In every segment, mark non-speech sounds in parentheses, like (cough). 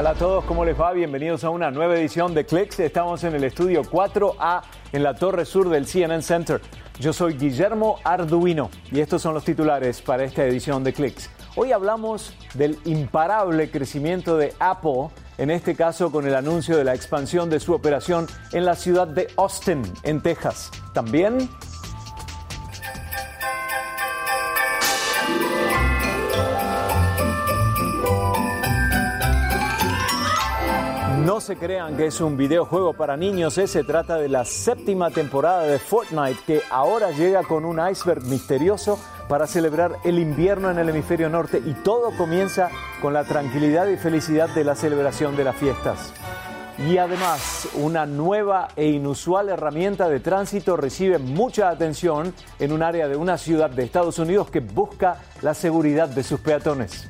tal a todos? ¿Cómo les va? Bienvenidos a una nueva edición de Clicks. Estamos en el estudio 4A en la torre sur del CNN Center. Yo soy Guillermo Arduino y estos son los titulares para esta edición de Clicks. Hoy hablamos del imparable crecimiento de Apple, en este caso con el anuncio de la expansión de su operación en la ciudad de Austin, en Texas. También No se crean que es un videojuego para niños, eh, se trata de la séptima temporada de Fortnite que ahora llega con un iceberg misterioso para celebrar el invierno en el hemisferio norte y todo comienza con la tranquilidad y felicidad de la celebración de las fiestas. Y además, una nueva e inusual herramienta de tránsito recibe mucha atención en un área de una ciudad de Estados Unidos que busca la seguridad de sus peatones.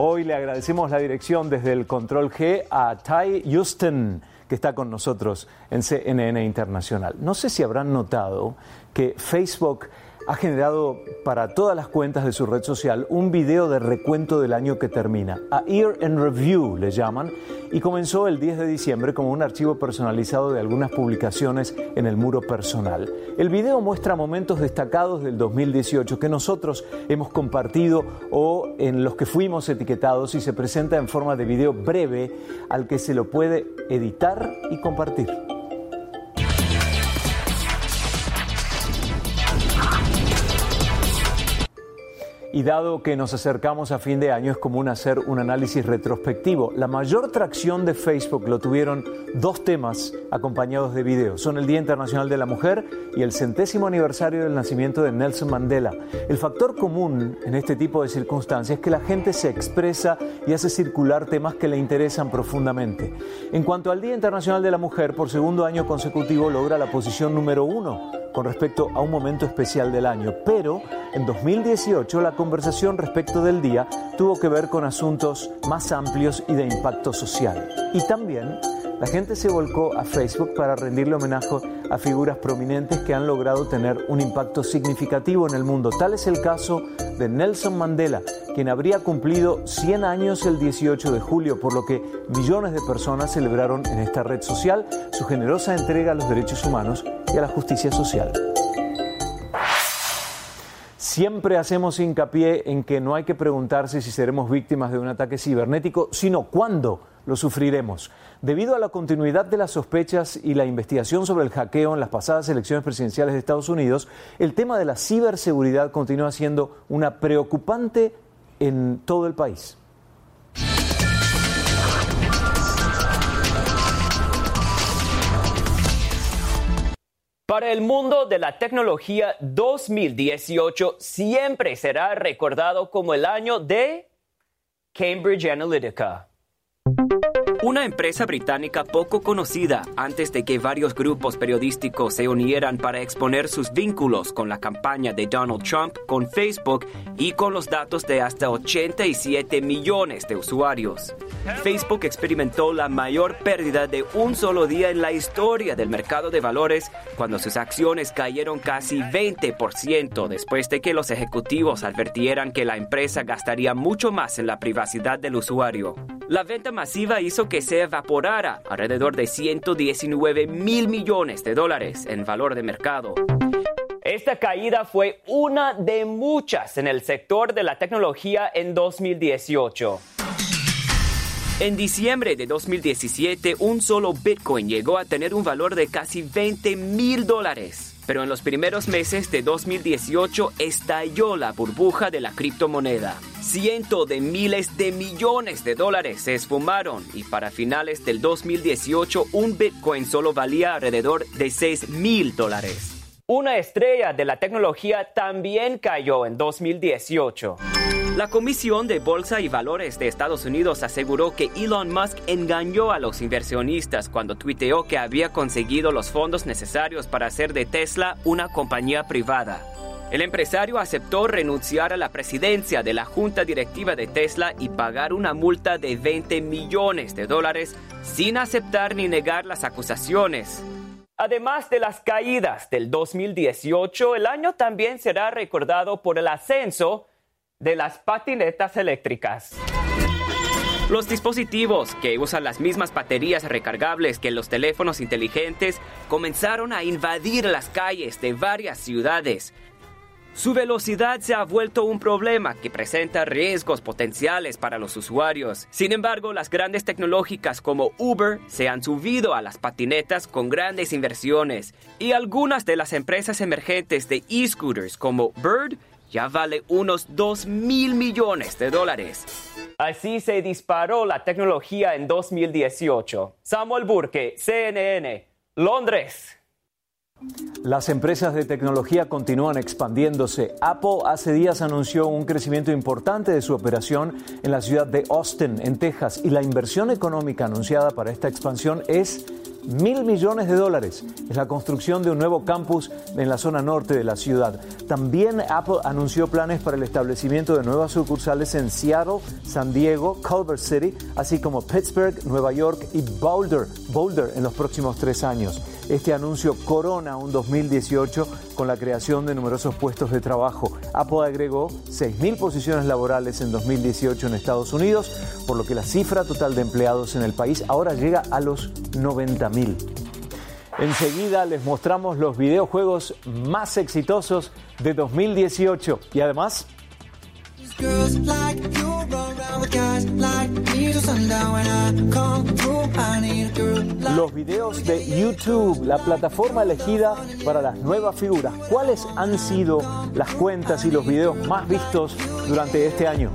Hoy le agradecemos la dirección desde el Control G a Ty Houston, que está con nosotros en CNN Internacional. No sé si habrán notado que Facebook ha generado para todas las cuentas de su red social un video de recuento del año que termina. A Year in Review le llaman y comenzó el 10 de diciembre como un archivo personalizado de algunas publicaciones en el muro personal. El video muestra momentos destacados del 2018 que nosotros hemos compartido o en los que fuimos etiquetados y se presenta en forma de video breve al que se lo puede editar y compartir. Y dado que nos acercamos a fin de año, es común hacer un análisis retrospectivo. La mayor tracción de Facebook lo tuvieron dos temas acompañados de videos. Son el Día Internacional de la Mujer y el centésimo aniversario del nacimiento de Nelson Mandela. El factor común en este tipo de circunstancias es que la gente se expresa y hace circular temas que le interesan profundamente. En cuanto al Día Internacional de la Mujer, por segundo año consecutivo logra la posición número uno con respecto a un momento especial del año, pero en 2018 la conversación respecto del día tuvo que ver con asuntos más amplios y de impacto social. Y también la gente se volcó a Facebook para rendirle homenaje a figuras prominentes que han logrado tener un impacto significativo en el mundo. Tal es el caso de Nelson Mandela, quien habría cumplido 100 años el 18 de julio, por lo que millones de personas celebraron en esta red social su generosa entrega a los derechos humanos y a la justicia social. Siempre hacemos hincapié en que no hay que preguntarse si seremos víctimas de un ataque cibernético, sino cuándo lo sufriremos. Debido a la continuidad de las sospechas y la investigación sobre el hackeo en las pasadas elecciones presidenciales de Estados Unidos, el tema de la ciberseguridad continúa siendo una preocupante en todo el país. Para el mundo de la tecnología, 2018 siempre será recordado como el año de Cambridge Analytica. Una empresa británica poco conocida antes de que varios grupos periodísticos se unieran para exponer sus vínculos con la campaña de Donald Trump con Facebook y con los datos de hasta 87 millones de usuarios. Facebook experimentó la mayor pérdida de un solo día en la historia del mercado de valores cuando sus acciones cayeron casi 20% después de que los ejecutivos advirtieran que la empresa gastaría mucho más en la privacidad del usuario. La venta masiva hizo que se evaporara alrededor de 119 mil millones de dólares en valor de mercado. Esta caída fue una de muchas en el sector de la tecnología en 2018. En diciembre de 2017, un solo Bitcoin llegó a tener un valor de casi 20 mil dólares. Pero en los primeros meses de 2018 estalló la burbuja de la criptomoneda. Cientos de miles de millones de dólares se esfumaron y para finales del 2018 un Bitcoin solo valía alrededor de 6 mil dólares. Una estrella de la tecnología también cayó en 2018. La Comisión de Bolsa y Valores de Estados Unidos aseguró que Elon Musk engañó a los inversionistas cuando tuiteó que había conseguido los fondos necesarios para hacer de Tesla una compañía privada. El empresario aceptó renunciar a la presidencia de la junta directiva de Tesla y pagar una multa de 20 millones de dólares sin aceptar ni negar las acusaciones. Además de las caídas del 2018, el año también será recordado por el ascenso de las patinetas eléctricas. Los dispositivos, que usan las mismas baterías recargables que los teléfonos inteligentes, comenzaron a invadir las calles de varias ciudades. Su velocidad se ha vuelto un problema que presenta riesgos potenciales para los usuarios. Sin embargo, las grandes tecnológicas como Uber se han subido a las patinetas con grandes inversiones y algunas de las empresas emergentes de e-scooters como Bird ya vale unos 2 mil millones de dólares. Así se disparó la tecnología en 2018. Samuel Burke, CNN, Londres. Las empresas de tecnología continúan expandiéndose. Apple hace días anunció un crecimiento importante de su operación en la ciudad de Austin, en Texas, y la inversión económica anunciada para esta expansión es mil millones de dólares. Es la construcción de un nuevo campus en la zona norte de la ciudad. También Apple anunció planes para el establecimiento de nuevas sucursales en Seattle, San Diego, Culver City, así como Pittsburgh, Nueva York y Boulder, Boulder en los próximos tres años. Este anuncio corona un 2018 con la creación de numerosos puestos de trabajo. Apple agregó 6.000 posiciones laborales en 2018 en Estados Unidos, por lo que la cifra total de empleados en el país ahora llega a los 90.000. Enseguida les mostramos los videojuegos más exitosos de 2018 y además los videos de YouTube, la plataforma elegida para las nuevas figuras. ¿Cuáles han sido las cuentas y los videos más vistos durante este año?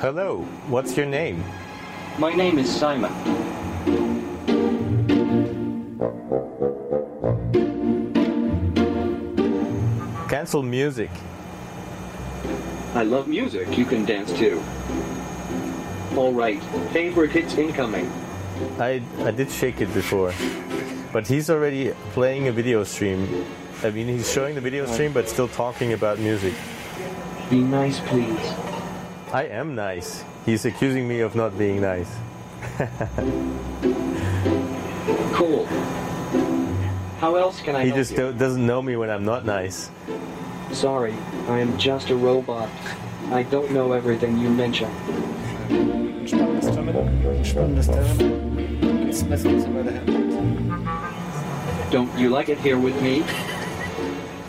Hello, what's your name? My name is Simon. Cancel music. I love music. You can dance too. All right. Favorite hits incoming. I, I did shake it before. But he's already playing a video stream. I mean, he's showing the video stream, but still talking about music. Be nice, please. I am nice. He's accusing me of not being nice. (laughs) Cool. How else can I He just do- doesn't know me when I'm not nice. Sorry, I am just a robot. I don't know everything you mention. Spannendes Terminal. Spannendes Terminal. Geht's messen Sie weiter her. Don't you like it here with me?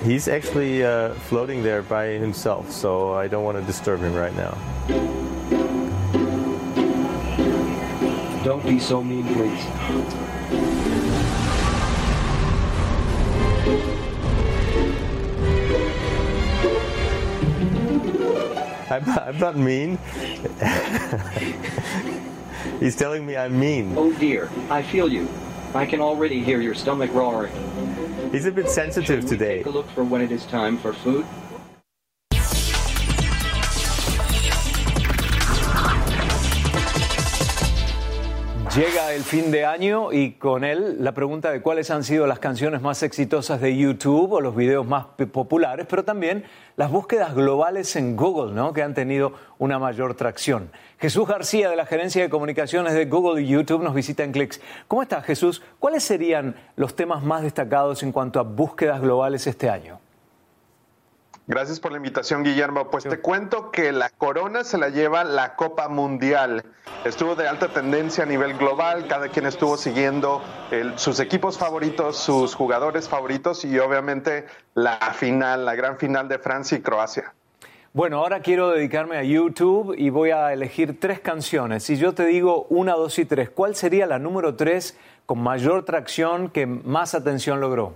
He's actually uh, floating there by himself, so I don't want to disturb him right now. Don't be so mean, please. I'm, I'm not mean. (laughs) He's telling me I'm mean. Oh dear, I feel you. I can already hear your stomach roaring. He's a bit sensitive today. Take a look for when it is time for food. Llega el fin de año y con él la pregunta de cuáles han sido las canciones más exitosas de YouTube o los videos más populares, pero también las búsquedas globales en Google, ¿no? que han tenido una mayor tracción. Jesús García de la Gerencia de Comunicaciones de Google y YouTube nos visita en Clicks. ¿Cómo estás, Jesús? ¿Cuáles serían los temas más destacados en cuanto a búsquedas globales este año? Gracias por la invitación, Guillermo. Pues te cuento que la corona se la lleva la Copa Mundial. Estuvo de alta tendencia a nivel global, cada quien estuvo siguiendo el- sus equipos favoritos, sus jugadores favoritos y obviamente la final, la gran final de Francia y Croacia. Bueno, ahora quiero dedicarme a YouTube y voy a elegir tres canciones. Si yo te digo una, dos y tres, ¿cuál sería la número tres con mayor tracción que más atención logró?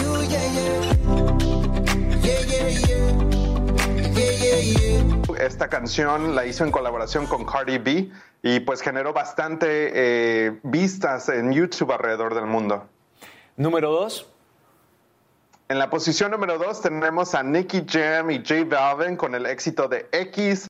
yeah. canción la hizo en colaboración con Cardi B y pues generó bastante eh, vistas en YouTube alrededor del mundo. Número dos. En la posición número dos tenemos a Nicky Jam y J Balvin con el éxito de X.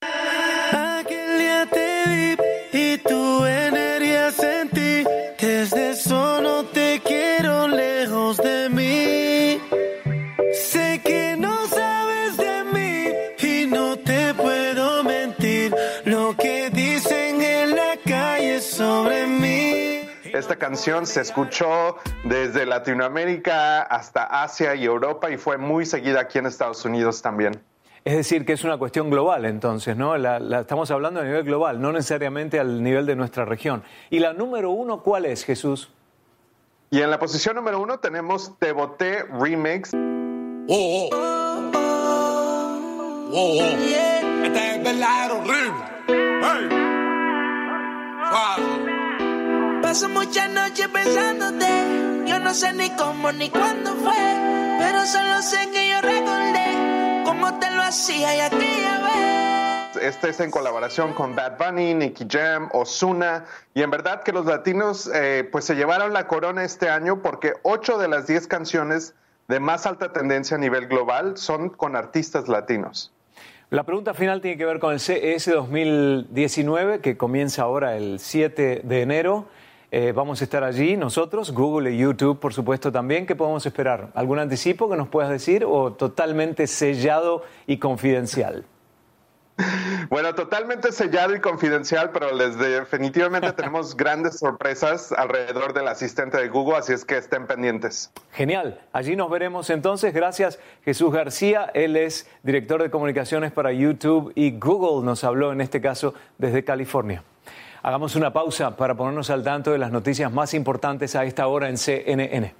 canción se escuchó desde Latinoamérica hasta Asia y Europa y fue muy seguida aquí en Estados Unidos también. Es decir, que es una cuestión global entonces, ¿no? La, la estamos hablando a nivel global, no necesariamente al nivel de nuestra región. ¿Y la número uno cuál es, Jesús? Y en la posición número uno tenemos Te Boté Remix. Wow, wow. Wow, wow. Esta es verdadero horrible. Hey. Paso muchas noches pensándote. Yo no sé ni cómo ni cuándo fue. Pero solo sé que yo recordé cómo te lo hacía y aquella vez. Este es en colaboración con Bad Bunny, Nicky Jam, Ozuna. Y en verdad que los latinos eh, pues se llevaron la corona este año porque 8 de las 10 canciones de más alta tendencia a nivel global son con artistas latinos. La pregunta final tiene que ver con el CES 2019 que comienza ahora el 7 de enero. Eh, vamos a estar allí nosotros, Google y YouTube, por supuesto, también. ¿Qué podemos esperar? ¿Algún anticipo que nos puedas decir o totalmente sellado y confidencial? Bueno, totalmente sellado y confidencial, pero les definitivamente (laughs) tenemos grandes sorpresas alrededor del asistente de Google, así es que estén pendientes. Genial. Allí nos veremos entonces. Gracias, Jesús García. Él es director de comunicaciones para YouTube y Google nos habló en este caso desde California. Hagamos una pausa para ponernos al tanto de las noticias más importantes a esta hora en CNN.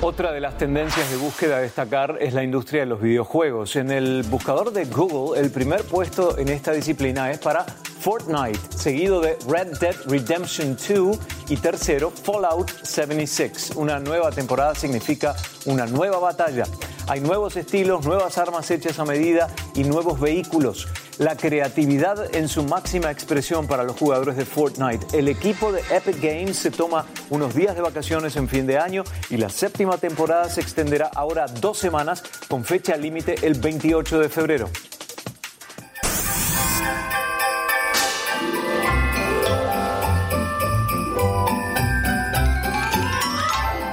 Otra de las tendencias de búsqueda a destacar es la industria de los videojuegos. En el buscador de Google, el primer puesto en esta disciplina es para Fortnite, seguido de Red Dead Redemption 2 y tercero Fallout 76. Una nueva temporada significa una nueva batalla. Hay nuevos estilos, nuevas armas hechas a medida y nuevos vehículos. La creatividad en su máxima expresión para los jugadores de Fortnite. El equipo de Epic Games se toma unos días de vacaciones en fin de año y la séptima temporada se extenderá ahora dos semanas con fecha límite el 28 de febrero.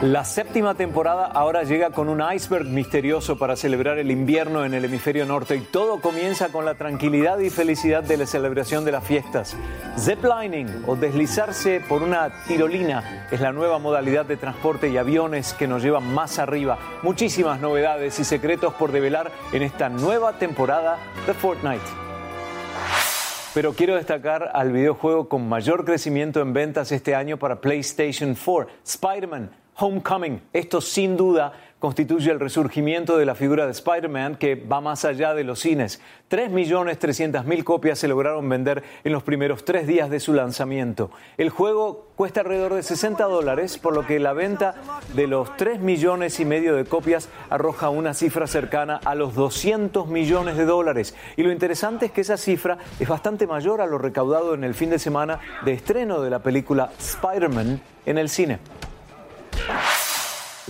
La séptima temporada ahora llega con un iceberg misterioso para celebrar el invierno en el hemisferio norte y todo comienza con la tranquilidad y felicidad de la celebración de las fiestas. Ziplining o deslizarse por una tirolina es la nueva modalidad de transporte y aviones que nos llevan más arriba. Muchísimas novedades y secretos por develar en esta nueva temporada de Fortnite. Pero quiero destacar al videojuego con mayor crecimiento en ventas este año para PlayStation 4, Spider-Man Homecoming. Esto sin duda constituye el resurgimiento de la figura de Spider-Man que va más allá de los cines. 3.300.000 copias se lograron vender en los primeros tres días de su lanzamiento. El juego cuesta alrededor de 60 dólares, por lo que la venta de los 3 millones y medio de copias arroja una cifra cercana a los 200 millones de dólares. Y lo interesante es que esa cifra es bastante mayor a lo recaudado en el fin de semana de estreno de la película Spider-Man en el cine.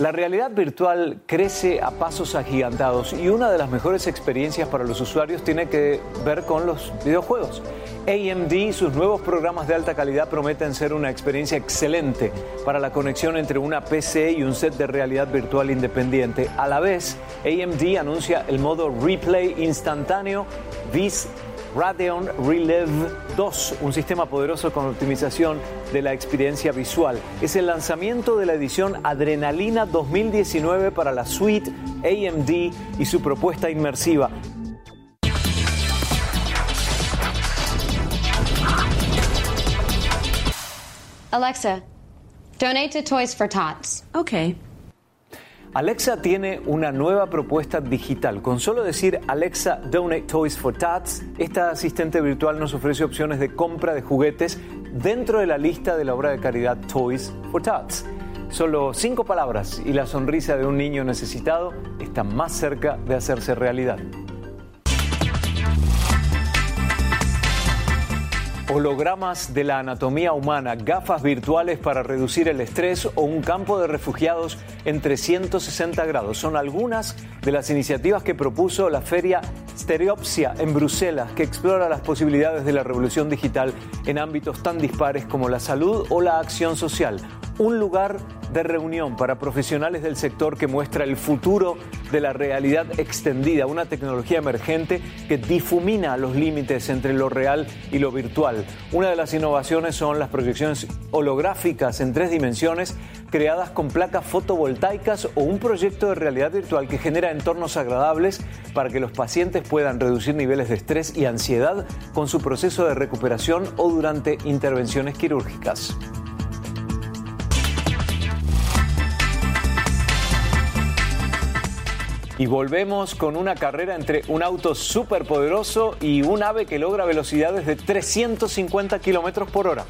La realidad virtual crece a pasos agigantados y una de las mejores experiencias para los usuarios tiene que ver con los videojuegos. AMD y sus nuevos programas de alta calidad prometen ser una experiencia excelente para la conexión entre una PC y un set de realidad virtual independiente. A la vez, AMD anuncia el modo replay instantáneo VIS Radeon Relive 2, un sistema poderoso con optimización de la experiencia visual. Es el lanzamiento de la edición Adrenalina 2019 para la suite AMD y su propuesta inmersiva. Alexa, donate to Toys for Tots. Okay. Alexa tiene una nueva propuesta digital. Con solo decir Alexa Donate Toys for Tots, esta asistente virtual nos ofrece opciones de compra de juguetes dentro de la lista de la obra de caridad Toys for Tots. Solo cinco palabras y la sonrisa de un niño necesitado está más cerca de hacerse realidad. Hologramas de la anatomía humana, gafas virtuales para reducir el estrés o un campo de refugiados en 360 grados. Son algunas de las iniciativas que propuso la feria Stereopsia en Bruselas, que explora las posibilidades de la revolución digital en ámbitos tan dispares como la salud o la acción social un lugar de reunión para profesionales del sector que muestra el futuro de la realidad extendida, una tecnología emergente que difumina los límites entre lo real y lo virtual. Una de las innovaciones son las proyecciones holográficas en tres dimensiones creadas con placas fotovoltaicas o un proyecto de realidad virtual que genera entornos agradables para que los pacientes puedan reducir niveles de estrés y ansiedad con su proceso de recuperación o durante intervenciones quirúrgicas. Y volvemos con una carrera entre un auto superpoderoso y un ave que logra velocidades de 350 kilómetros por hora.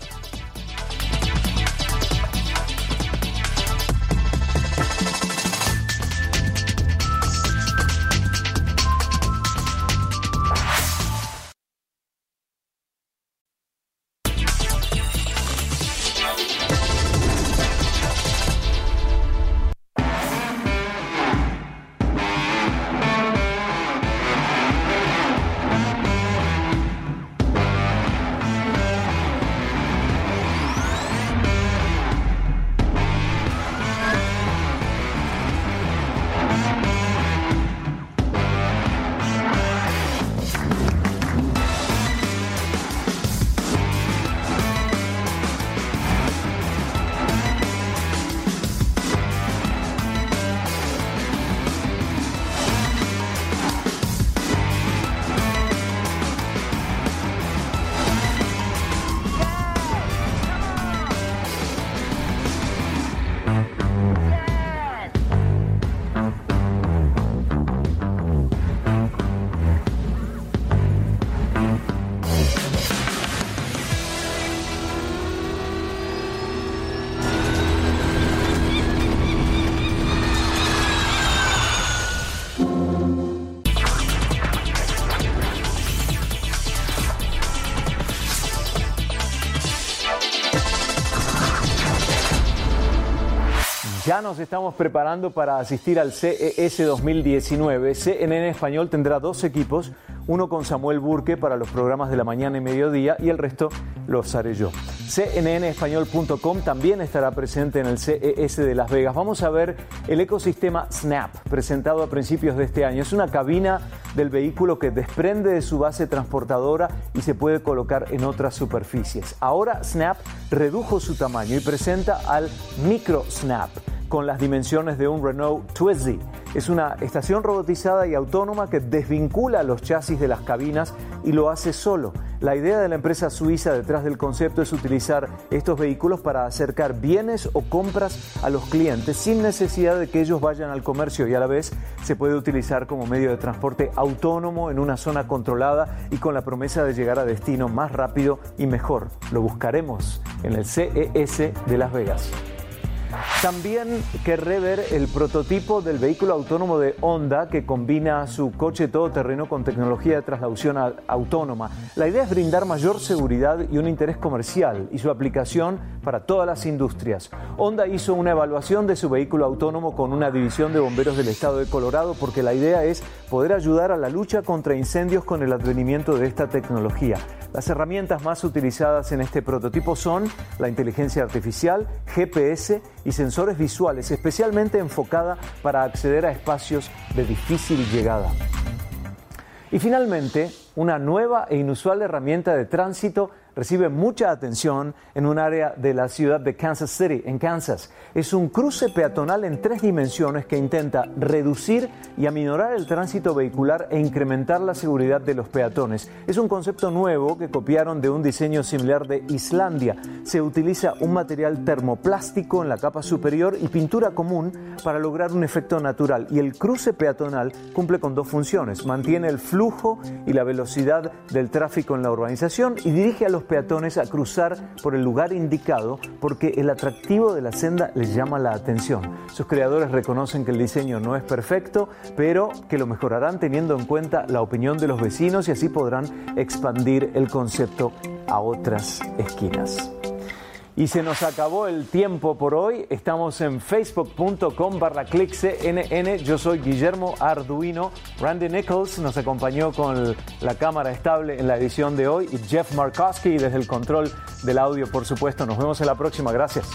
Ya nos estamos preparando para asistir al CES 2019. CNN Español tendrá dos equipos, uno con Samuel Burke para los programas de la mañana y mediodía y el resto los haré yo. CNNespañol.com también estará presente en el CES de Las Vegas. Vamos a ver el ecosistema Snap, presentado a principios de este año. Es una cabina del vehículo que desprende de su base transportadora y se puede colocar en otras superficies. Ahora Snap redujo su tamaño y presenta al Micro Snap con las dimensiones de un Renault Twizy. Es una estación robotizada y autónoma que desvincula los chasis de las cabinas y lo hace solo. La idea de la empresa suiza detrás del concepto es utilizar estos vehículos para acercar bienes o compras a los clientes sin necesidad de que ellos vayan al comercio y a la vez se puede utilizar como medio de transporte autónomo en una zona controlada y con la promesa de llegar a destino más rápido y mejor. Lo buscaremos en el CES de Las Vegas. También querré ver el prototipo del vehículo autónomo de Honda que combina su coche todoterreno con tecnología de traslación autónoma. La idea es brindar mayor seguridad y un interés comercial y su aplicación para todas las industrias. Honda hizo una evaluación de su vehículo autónomo con una división de bomberos del estado de Colorado porque la idea es poder ayudar a la lucha contra incendios con el advenimiento de esta tecnología. Las herramientas más utilizadas en este prototipo son la inteligencia artificial, GPS y sensores visuales, especialmente enfocada para acceder a espacios de difícil llegada. Y finalmente, una nueva e inusual herramienta de tránsito recibe mucha atención en un área de la ciudad de Kansas City, en Kansas. Es un cruce peatonal en tres dimensiones que intenta reducir y aminorar el tránsito vehicular e incrementar la seguridad de los peatones. Es un concepto nuevo que copiaron de un diseño similar de Islandia. Se utiliza un material termoplástico en la capa superior y pintura común para lograr un efecto natural. Y el cruce peatonal cumple con dos funciones. Mantiene el flujo y la velocidad del tráfico en la urbanización y dirige a peatones a cruzar por el lugar indicado porque el atractivo de la senda les llama la atención. Sus creadores reconocen que el diseño no es perfecto, pero que lo mejorarán teniendo en cuenta la opinión de los vecinos y así podrán expandir el concepto a otras esquinas. Y se nos acabó el tiempo por hoy. Estamos en facebook.com barra CNN. Yo soy Guillermo Arduino. Randy Nichols nos acompañó con la cámara estable en la edición de hoy. Y Jeff Markowski desde el control del audio, por supuesto. Nos vemos en la próxima. Gracias.